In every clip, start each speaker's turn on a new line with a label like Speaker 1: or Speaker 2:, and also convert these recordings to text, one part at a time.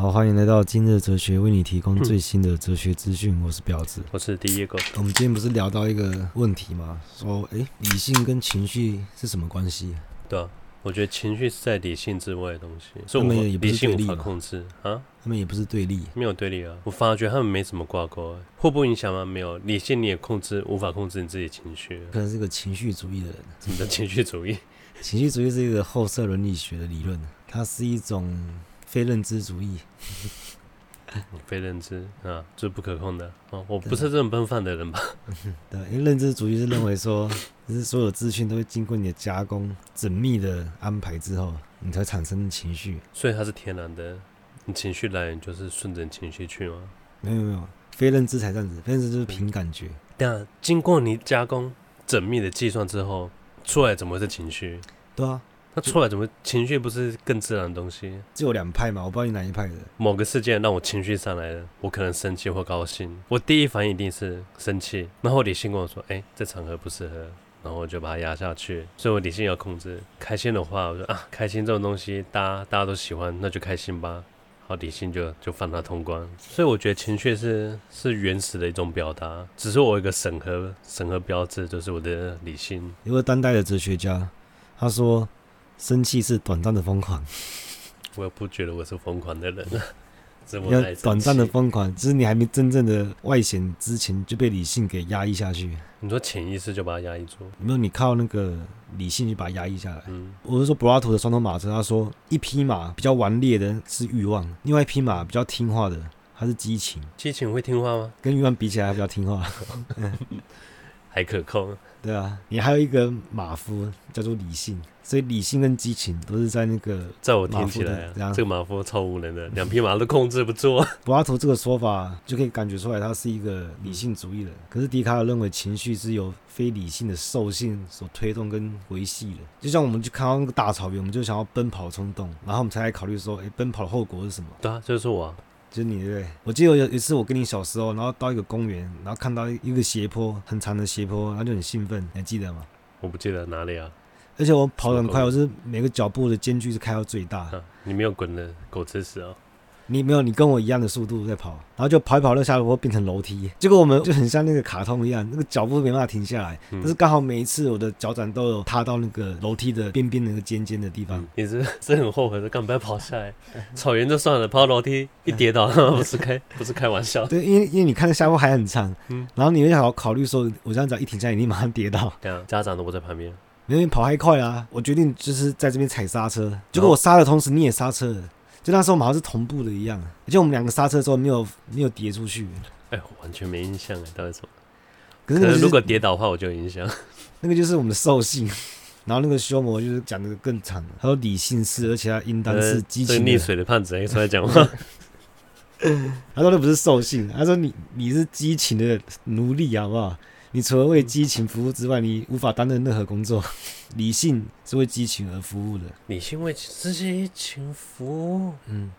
Speaker 1: 好，欢迎来到今日哲学，为你提供最新的哲学资讯。我是婊子，
Speaker 2: 我是第一个。
Speaker 1: 我们今天不是聊到一个问题吗？说，诶，理性跟情绪是什么关系？
Speaker 2: 对啊，我觉得情绪是在理性之外的东西，所以我们也不是理性无法控制啊。
Speaker 1: 他们也不是对立，
Speaker 2: 没有对立啊。我发觉他们没什么挂钩，互不影响吗？没有，理性你也控制，无法控制你自己情绪。
Speaker 1: 可能是个情绪主义的人。
Speaker 2: 什么叫情绪主义？
Speaker 1: 情绪主义是一个后设伦理学的理论，它是一种。非认知主义，
Speaker 2: 非认知啊，是不可控的哦。我不是这种奔放的人吧？
Speaker 1: 对，因为认知主义是认为说，就是所有资讯都会经过你的加工、缜密的安排之后，你才产生情绪。
Speaker 2: 所以它是天然的，你情绪来源就是顺着情绪去吗？
Speaker 1: 没有没有，非认知才这样子，非认知就是凭感觉。
Speaker 2: 对啊，经过你加工、缜密的计算之后，出来怎么会是情绪？
Speaker 1: 对啊。
Speaker 2: 那出来怎么情绪不是更自然的东西？
Speaker 1: 只有两派嘛，我不知道你哪一派的。
Speaker 2: 某个事件让我情绪上来了，我可能生气或高兴，我第一反应一定是生气，然后理性跟我说：“哎、欸，这场合不适合。”然后我就把它压下去。所以我理性要控制。开心的话，我说啊，开心这种东西，大家大家都喜欢，那就开心吧。好，理性就就放它通关。所以我觉得情绪是是原始的一种表达，只是我有一个审核审核标志，就是我的理性。
Speaker 1: 一个当代的哲学家，他说。生气是短暂的疯狂，
Speaker 2: 我也不觉得我是疯狂的人啊。
Speaker 1: 要短暂的疯狂，就是你还没真正的外显之前就被理性给压抑下去。
Speaker 2: 你说潜意识就把它压抑住？
Speaker 1: 没有，你靠那个理性去把它压抑下来。嗯，我是说柏拉图的双头马车，他说一匹马比较顽劣的是欲望，另外一匹马比较听话的还是激情。
Speaker 2: 激情会听话吗？
Speaker 1: 跟欲望比起来还比较听话，
Speaker 2: 还可控。
Speaker 1: 对啊，你还有一个马夫叫做理性，所以理性跟激情都是在那个。
Speaker 2: 在我听起来啊，这个马夫超无能的，两匹马都控制不住。
Speaker 1: 柏拉图这个说法就可以感觉出来，他是一个理性主义的。可是笛卡尔认为情绪是由非理性的兽性所推动跟维系的。就像我们去看到那个大草原，我们就想要奔跑冲动，然后我们才来考虑说，哎，奔跑的后果是什么？
Speaker 2: 对啊，就是我。
Speaker 1: 就是你对不对？我记得有一次我跟你小时候，然后到一个公园，然后看到一个斜坡，很长的斜坡，然后就很兴奋，你还记得吗？
Speaker 2: 我不记得哪里啊。而
Speaker 1: 且我跑得很快，我是每个脚步的间距是开到最大。
Speaker 2: 啊，你没有滚的狗吃屎哦。
Speaker 1: 你没有，你跟我一样的速度在跑，然后就跑一跑，那下坡变成楼梯，结果我们就很像那个卡通一样，那个脚步没办法停下来。嗯、但是刚好每一次我的脚掌都有踏到那个楼梯的边边那个尖尖的地方。
Speaker 2: 也是是很后悔的，干嘛不要跑下来？草原就算了，跑楼梯一跌倒，不是开 不是开玩笑。
Speaker 1: 对，因为因为你看那下坡还很长，嗯，然后你会好考虑说，我这样子一停下来，你马上跌倒。
Speaker 2: 对啊，家长都不在旁边，
Speaker 1: 因为跑太快啊，我决定就是在这边踩刹车，结果我刹的同时你也刹车了。就那时候我们好像是同步的一样，而且我们两个刹车之后没有没有跌出去。
Speaker 2: 哎、欸，完全没印象哎，到底什么？可是，如果跌倒的话，我就有印象。
Speaker 1: 那个就是我们的兽性，然后那个修魔就是讲的更长，他说理性是，而且他应当是激情的。溺
Speaker 2: 水的胖子出来讲话。
Speaker 1: 他说那不是兽性，他说你你是激情的奴隶，好不好？你除了为激情服务之外，你无法担任任何工作。理性是为激情而服务的，
Speaker 2: 理性为激情服务。
Speaker 1: 嗯。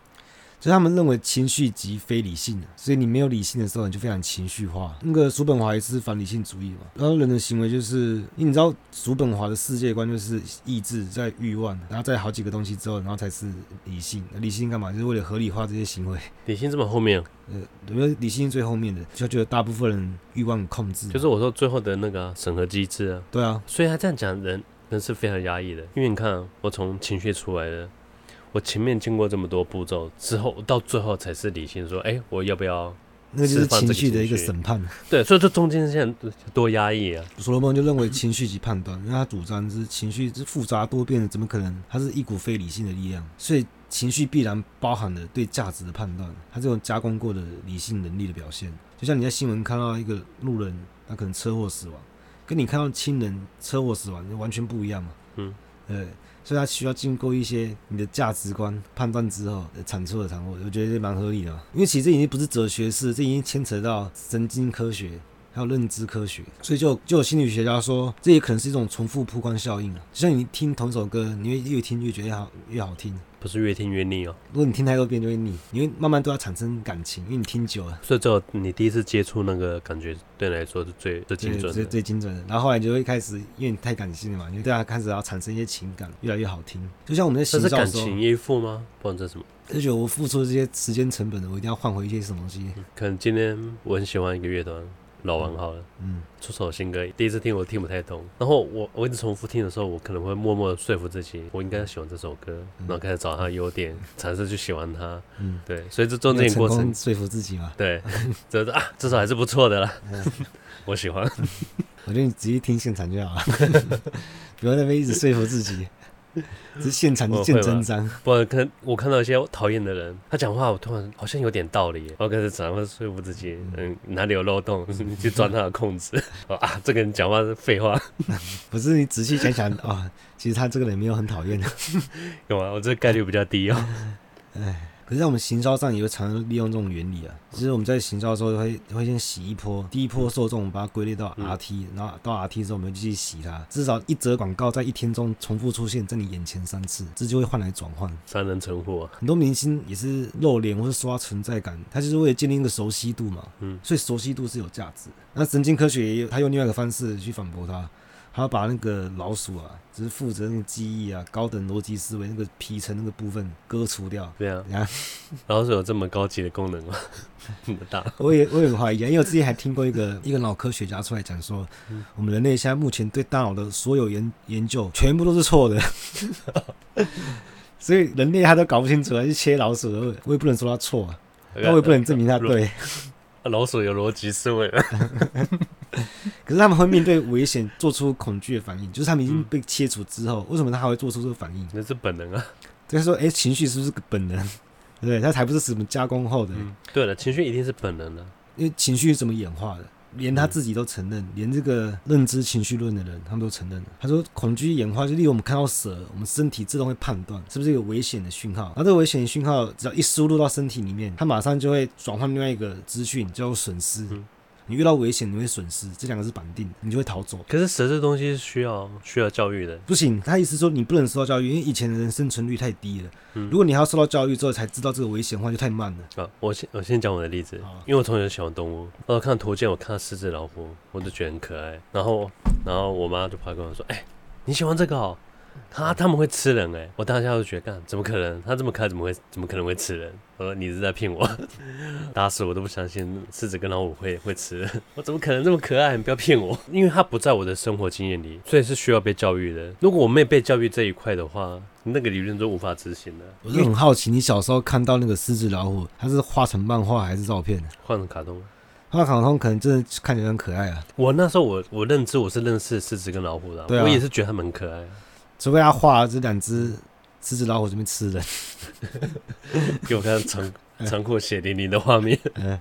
Speaker 1: 所以他们认为情绪即非理性的，所以你没有理性的时候，你就非常情绪化。那个叔本华也是反理性主义嘛，然后人的行为就是，因为你知道叔本华的世界观就是意志在欲望，然后在好几个东西之后，然后才是理性。理性干嘛？就是为了合理化这些行为。
Speaker 2: 理性这么后面？
Speaker 1: 呃，因为理性最后面的，就觉得大部分人欲望控制，
Speaker 2: 就是我说最后的那个审核机制啊。
Speaker 1: 对啊，
Speaker 2: 所以他这样讲，人人是非常压抑的，因为你看，我从情绪出来的。我前面经过这么多步骤之后，到最后才是理性说：“哎、欸，我要不要？”
Speaker 1: 那就是情绪的一个审判。
Speaker 2: 对，所以这中间现在多压抑啊！
Speaker 1: 所罗门就认为情绪及判断，因为他主张是情绪是复杂多变的，怎么可能？它是一股非理性的力量，所以情绪必然包含了对价值的判断，它这种加工过的理性能力的表现。就像你在新闻看到一个路人，他可能车祸死亡，跟你看到亲人车祸死亡完全不一样嘛？嗯，对。所以它需要经过一些你的价值观判断之后产出的产物，我觉得这蛮合理的。因为其实这已经不是哲学式，这已经牵扯到神经科学还有认知科学。所以就就有心理学家说，这也可能是一种重复曝光效应啊。就像你听同一首歌，你会越听越觉得好越好听，
Speaker 2: 不是越听越腻哦。
Speaker 1: 如果你听太多遍就会腻，你会慢慢对它产生感情，因为你听久了。
Speaker 2: 所以，只有你第一次接触那个感觉，对你来说是最最精准的，
Speaker 1: 最最精准的。然后后来你就会开始，因为你太感性了嘛，你对它开始要产生一些情感，越来越好听。就像我们在行销的时候，
Speaker 2: 这是感情依附吗？不然这什
Speaker 1: 么？而且我付出这些时间成本的，我一定要换回一些什么东西。
Speaker 2: 可能今天我很喜欢一个乐团。老王好了，
Speaker 1: 嗯，
Speaker 2: 出首新歌，第一次听我听不太懂，然后我我一直重复听的时候，我可能会默默说服自己，我应该喜欢这首歌，然后开始找他的优点，尝试去喜欢他，嗯，对，所以这中间过程
Speaker 1: 说服自己嘛，
Speaker 2: 对，这啊，至少还是不错的啦，我喜欢，
Speaker 1: 我觉得你直接听现场就好了，不要那边一直说服自己。是现场的见真章。
Speaker 2: 不然看我看到一些讨厌的人，他讲话我突然好像有点道理，我开始怎么说服自己，嗯，哪里有漏洞，你去钻他的空子。啊，这个人讲话是废话。
Speaker 1: 不是你仔细想想啊、哦，其实他这个人没有很讨厌的，
Speaker 2: 有吗？我这个概率比较低哦。
Speaker 1: 哎。可是在我们行销上也会常常利用这种原理啊。其实我们在行销的时候会会先洗一波，第一波受众把它归类到 RT，然后到 RT 之后我们就继续洗它，至少一则广告在一天中重复出现在你眼前三次，这就会换来转换，
Speaker 2: 三人成虎。
Speaker 1: 很多明星也是露脸或是刷存在感，他就是为了建立一个熟悉度嘛。嗯，所以熟悉度是有价值。那神经科学也有，他用另外一个方式去反驳它。他把那个老鼠啊，只是负责那个记忆啊、高等逻辑思维那个皮层那个部分割除掉。
Speaker 2: 对啊，老鼠有这么高级的功能吗？这么大？
Speaker 1: 我也我也很怀疑啊，因为我之前还听过一个一个脑科学家出来讲说，嗯、我们人类现在目前对大脑的所有研研究全部都是错的，所以人类他都搞不清楚，还是切老鼠，我也不能说他错啊，但我也不能证明他对。
Speaker 2: 老鼠有逻辑思维。
Speaker 1: 可是他们会面对危险做出恐惧的反应，就是他们已经被切除之后，为什么他还会做出这个反应？
Speaker 2: 那是本能啊。
Speaker 1: 就是说，哎、欸，情绪是不是个本能？对 不对？它才不是什么加工后的。
Speaker 2: 嗯、对了，情绪一定是本能的，
Speaker 1: 因为情绪是怎么演化的？连他自己都承认，嗯、连这个认知情绪论的人，他们都承认。他说，恐惧演化就例如我们看到蛇，我们身体自动会判断是不是有危险的讯号，然后这个危险的讯号只要一输入到身体里面，它马上就会转换另外一个资讯，叫做损失。嗯你遇到危险，你会损失，这两个是绑定的，你就会逃走。
Speaker 2: 可是蛇这东西是需要需要教育的，
Speaker 1: 不行。他意思说你不能受到教育，因为以前的人生存率太低了。嗯，如果你还要受到教育之后才知道这个危险的话，就太慢了。啊，
Speaker 2: 我先我先讲我的例子，啊、因为我从小就喜欢动物，我看图鉴，我看到狮子、老虎，我就觉得很可爱。然后然后我妈就跑来跟我说：“哎、欸，你喜欢这个哦？”他他们会吃人哎、欸！我当下就觉得，干怎么可能？他这么可爱，怎么会怎么可能会吃人？我说你是在骗我，打死我都不相信狮子跟老虎会会吃人。我怎么可能这么可爱？你不要骗我！因为他不在我的生活经验里，所以是需要被教育的。如果我没被教育这一块的话，那个理论就无法执行了。
Speaker 1: 我是很好奇，你小时候看到那个狮子老虎，它是画成漫画还是照片？
Speaker 2: 画成卡通。
Speaker 1: 画卡通可能真的看起来很可爱啊。
Speaker 2: 我那时候我我认知我是认识狮子跟老虎的，啊、我也是觉得他们很可爱。
Speaker 1: 除非他画这两只狮子老虎这边吃人，
Speaker 2: 给我看残残酷血淋淋的画面。
Speaker 1: 嗯，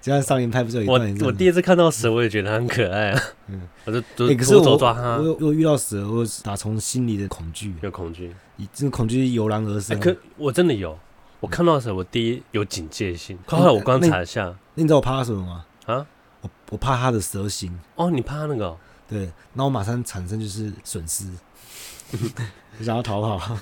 Speaker 1: 就像少年派不是有一段？
Speaker 2: 我我第一次看到蛇，我也觉得它很可爱啊。嗯，我就就
Speaker 1: 左
Speaker 2: 手抓它。
Speaker 1: 我有我遇到蛇，我打从心里的恐惧，
Speaker 2: 有恐惧，
Speaker 1: 这个恐惧油然而生。
Speaker 2: 可我真的有，我看到蛇，我第一有警戒心。后来我观察一下，
Speaker 1: 那你知道我怕它什么吗？
Speaker 2: 啊，
Speaker 1: 我我怕它的蛇形。
Speaker 2: 哦，你怕那个？
Speaker 1: 对，那我马上产生就是损失。你想要逃跑，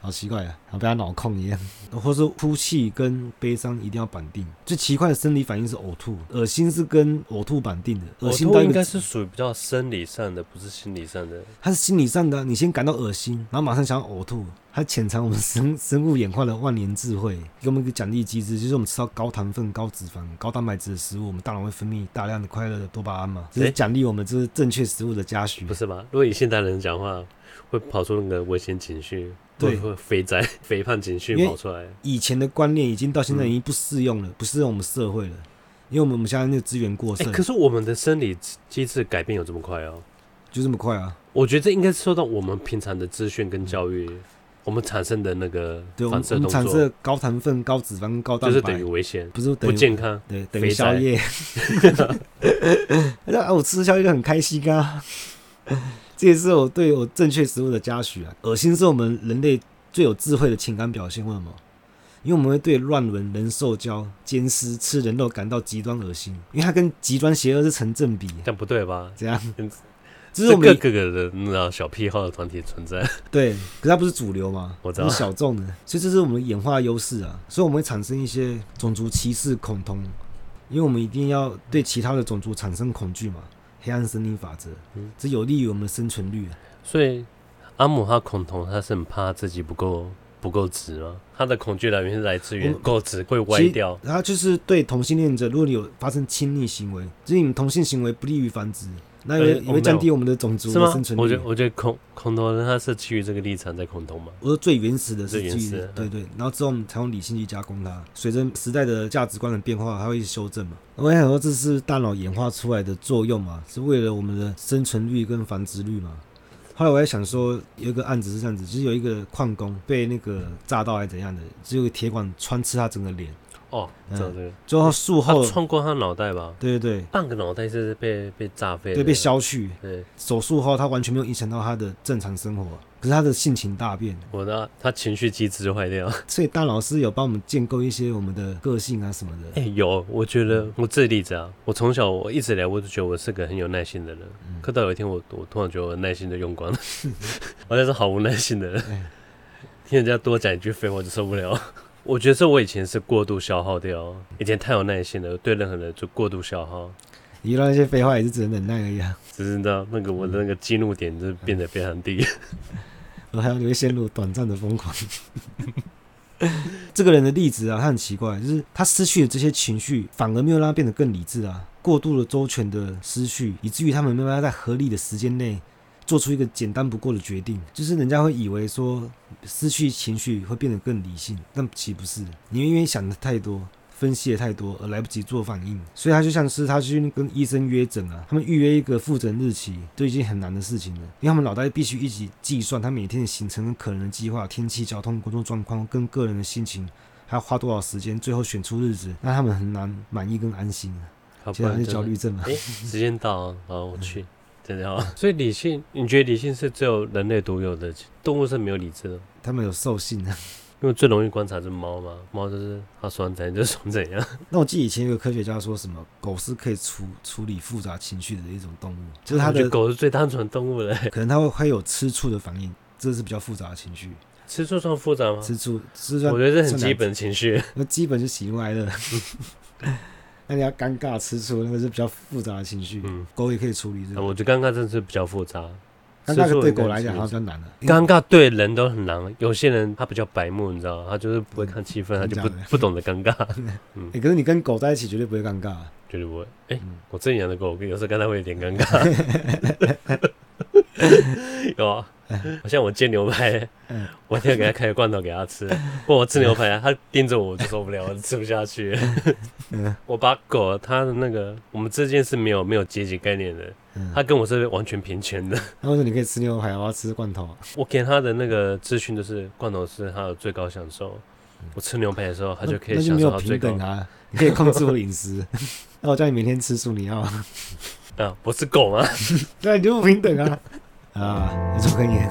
Speaker 1: 好奇怪啊，好像被他脑控一样。或者说哭泣跟悲伤一定要绑定。最奇怪的生理反应是呕吐，恶心是跟呕吐绑定的。恶心应
Speaker 2: 该是属于比较生理上的，不是心理上的。
Speaker 1: 它是心理上的，你先感到恶心，然后马上想要呕吐。它潜藏我们生生物演化的万年智慧，给我们一个奖励机制，就是我们吃到高糖分、高脂肪、高蛋白质的食物，我们大脑会分泌大量的快乐的多巴胺嘛，就是奖励我们这是正确食物的嘉许。
Speaker 2: 不是吗？如果以现代人讲话，会跑出那个危险情绪，对，会肥宅、肥胖情绪跑出来。
Speaker 1: 以前的观念已经到现在已经不适用了，嗯、不适用我们社会了，因为我们我们现在那个资源过剩、欸。
Speaker 2: 可是我们的生理机制改变有这么快哦？
Speaker 1: 就这么快啊？
Speaker 2: 我觉得这应该受到我们平常的资讯跟教育。嗯我们产生的那个反射动作，产生
Speaker 1: 高糖分、高脂肪、高蛋白，
Speaker 2: 就是等于危险，
Speaker 1: 不是
Speaker 2: 不健康，
Speaker 1: 对，等于宵夜。那我吃宵夜就很开心啊！这也是我对我正确食物的嘉许啊。恶心是我们人类最有智慧的情感表现，为什么？因为我们会对乱伦、人兽交、奸尸、吃人肉感到极端恶心，因为它跟极端邪恶是成正比。
Speaker 2: 但不对吧？
Speaker 1: 这样。这是我们
Speaker 2: 各个的那小癖好的团体存在。
Speaker 1: 对，可是它不是主流嘛，
Speaker 2: 我知道
Speaker 1: 是小众的，所以这是我们演化优势啊。所以我们会产生一些种族歧视恐同，因为我们一定要对其他的种族产生恐惧嘛。黑暗森林法则，这有利于我们的生存率。
Speaker 2: 所以阿姆他恐同，他是很怕自己不够。不够直吗？他的恐惧来源是来自于不够直会歪掉。
Speaker 1: 然后就是对同性恋者，如果你有发生亲密行为，就是你们同性行为不利于繁殖，那也会降低我们的种族的生存率。
Speaker 2: 我觉得，我觉得恐恐同人他是基于这个立场在空头嘛。
Speaker 1: 我说最原始的是基于
Speaker 2: 的
Speaker 1: 对，对对，然后之后我们才用理性去加工它。随着时代的价值观的变化，它会修正嘛。我想说，这是大脑演化出来的作用嘛，是为了我们的生存率跟繁殖率嘛。后来我在想说，有一个案子是这样子，就是有一个矿工被那个炸到还是怎样的，只有个铁管穿刺他整个脸。
Speaker 2: 哦，对对。
Speaker 1: 最后术后
Speaker 2: 穿过他脑袋吧？
Speaker 1: 对对对，
Speaker 2: 半个脑袋是被被炸飞，
Speaker 1: 对，被削去。
Speaker 2: 对，
Speaker 1: 手术后他完全没有影响到他的正常生活。可是他的性情大变，
Speaker 2: 我的他情绪机制就坏掉，
Speaker 1: 所以大老师有帮我们建构一些我们的个性啊什么的。
Speaker 2: 哎、欸，有，我觉得我这例子啊，我从小我一直以来我都觉得我是个很有耐心的人，嗯、可到有一天我我突然觉得我耐心都用光了，我就是毫无耐心的人，欸、听人家多讲一句废话就受不了。我觉得这我以前是过度消耗掉，以前太有耐心了，对任何人就过度消耗。
Speaker 1: 你遇到那些废话也是只能忍耐而已啊。
Speaker 2: 只是知道那个我的那个激怒点就变得非常低，
Speaker 1: 我还有你会陷入短暂的疯狂。这个人的例子啊，他很奇怪，就是他失去了这些情绪，反而没有让他变得更理智啊。过度的周全的思绪，以至于他们没办法在合理的时间内做出一个简单不过的决定。就是人家会以为说失去情绪会变得更理性，但岂不是，你因为想的太多。分析的太多而来不及做反应，所以他就像是他去跟医生约诊啊，他们预约一个复诊日期都已经很难的事情了，因为他们脑袋必须一起计算他每天的行程跟可能的计划、天气、交通、工作状况跟个人的心情，还要花多少时间，最后选出日子，那他们很难满意跟安心啊。其实还是焦虑症嘛。哎、欸，
Speaker 2: 时间到了，好，我去，真的啊。所以理性，你觉得理性是只有人类独有的？动物是没有理智的，
Speaker 1: 他们有兽性啊。
Speaker 2: 因为最容易观察是猫嘛，猫就是它爽怎样就爽怎样。
Speaker 1: 那我记得以前有个科学家说什么，狗是可以处处理复杂情绪的一种动物，就是它的
Speaker 2: 狗是最单纯的动物了。
Speaker 1: 可能它会会有吃醋的反应，这是比较复杂的情绪。
Speaker 2: 吃醋算复杂吗？
Speaker 1: 吃醋，吃醋，
Speaker 2: 我觉得这很基本的情绪。
Speaker 1: 那基本是喜怒哀乐。那你要尴尬吃醋，那个是比较复杂的情绪。嗯，狗也可以处理这个。
Speaker 2: 我觉得尴尬真的是比较复杂。
Speaker 1: 尴尬对狗来讲好像比较难了。
Speaker 2: 尴尬对人都很难，有些人他比较白目，你知道，他就是不会看气氛，他就不不懂得尴尬。
Speaker 1: 嗯，可是你跟狗在一起绝对不会尴尬，
Speaker 2: 绝对不会。哎，我自己养的狗，有时候跟它会有点尴尬。有啊，好像我煎牛排，我一定要给他开个罐头给他吃。不过我吃牛排，他盯着我，我就受不了，我就吃不下去。我把狗，它的那个，我们之间是没有没有阶级概念的。他跟我是完全平权的。
Speaker 1: 他说：“你可以吃牛排，我要吃罐头。”
Speaker 2: 我给他的那个资讯就是罐头是他的最高享受。我吃牛排的时候，他就可以享受到最高。
Speaker 1: 啊！你可以控制我的饮食。那我叫你每天吃素，你要吗？
Speaker 2: 啊，我是狗吗？
Speaker 1: 对，你就不平等啊！啊，你抽根烟。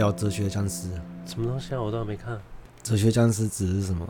Speaker 1: 聊哲学僵尸。
Speaker 2: 什么东西啊？我都还没看。
Speaker 1: 哲学僵尸指的是什么？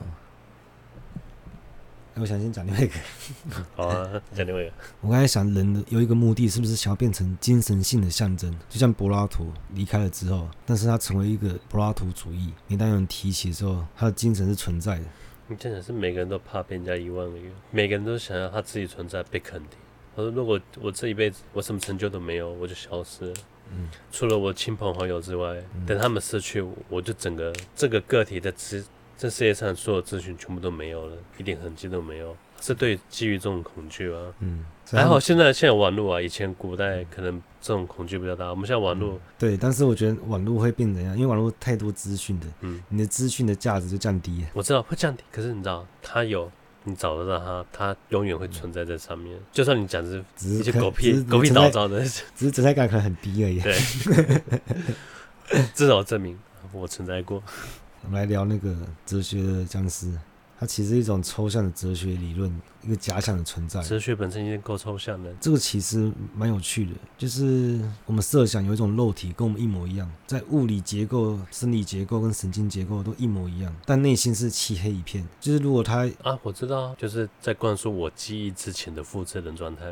Speaker 1: 哎我想先讲另外一个。
Speaker 2: 好啊，讲另外一个。
Speaker 1: 我刚才想，人的有一个目的，是不是想要变成精神性的象征？就像柏拉图离开了之后，但是他成为一个柏拉图主义。每当有人提起的时候，他的精神是存在的。
Speaker 2: 你讲的是每个人都怕被人家遗忘的一个，每个人都想要他自己存在被肯定。我说：“如果我这一辈子我什么成就都没有，我就消失了。
Speaker 1: 嗯，
Speaker 2: 除了我亲朋好友之外，
Speaker 1: 嗯
Speaker 2: 等他们失去我，我就整个这个个体的资，这世界上所有资讯全部都没有了，一点痕迹都没有。是对基于这种恐惧啊。
Speaker 1: 嗯，
Speaker 2: 还好现在现在有网络啊，以前古代可能这种恐惧比较大。我们现在网络，
Speaker 1: 对，但是我觉得网络会变怎样？因为网络太多资讯的，
Speaker 2: 嗯，
Speaker 1: 你的资讯的价值就降低了。
Speaker 2: 我知道会降低，可是你知道它有。”你找得到它，它永远会存在在上面。就算你讲的是一些狗屁、狗屁倒灶的，
Speaker 1: 只是存在感可能很低而已。
Speaker 2: 对，至少证明我存在过。
Speaker 1: 我们来聊那个哲学的僵尸，它其实是一种抽象的哲学理论，一个假想的存在。
Speaker 2: 哲学本身已经够抽象了。
Speaker 1: 这个其实蛮有趣的，就是我们设想有一种肉体跟我们一模一样，在物理结构、生理结构跟神经结构都一模一样，但内心是漆黑一片。就是如果他
Speaker 2: 啊，我知道，就是在灌输我记忆之前的复制人状态。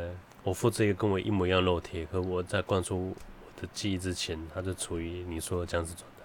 Speaker 2: 我复制一个跟我一模一样肉体，可我在灌输我的记忆之前，它就处于你说的僵尸状态。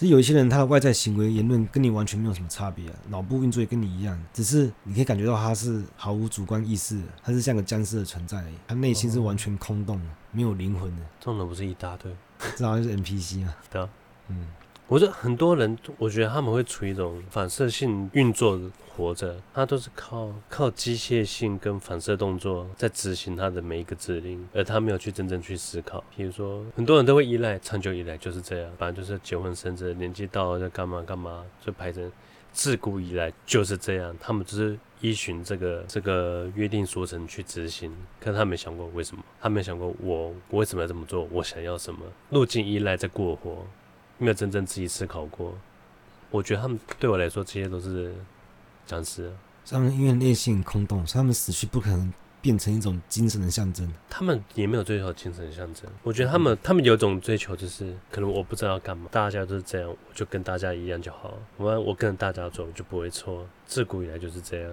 Speaker 1: 其实有一些人，他的外在行为言论跟你完全没有什么差别啊，脑部运作也跟你一样，只是你可以感觉到他是毫无主观意识的，他是像个僵尸的存在而已，他内心是完全空洞的，没有灵魂的。
Speaker 2: 这种人不是一大堆，
Speaker 1: 这好像是 NPC 嘛。
Speaker 2: 对啊，
Speaker 1: 嗯，
Speaker 2: 我觉得很多人，我觉得他们会处于一种反射性运作活着，他都是靠靠机械性跟反射动作在执行他的每一个指令，而他没有去真正去思考。比如说，很多人都会依赖，长久以来就是这样，反正就是结婚生子，年纪到了就干嘛干嘛，就排成。自古以来就是这样，他们只是依循这个这个约定俗成去执行，可他没想过为什么，他没想过我我为什么要这么做，我想要什么，路径依赖在过活，没有真正自己思考过。我觉得他们对我来说，这些都是僵尸。
Speaker 1: 他们因为内心很空洞，所以他们死去不可能变成一种精神的象征。
Speaker 2: 他们也没有追求精神的象征。我觉得他们他们有一种追求，就是可能我不知道要干嘛，大家都是这样，我就跟大家一样就好。我我跟着大家走，我就不会错。自古以来就是这样。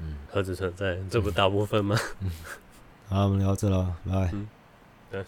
Speaker 1: 嗯，
Speaker 2: 何止存在？这不大部分吗？
Speaker 1: 嗯。好，我们聊到这了，拜拜。
Speaker 2: 嗯，对。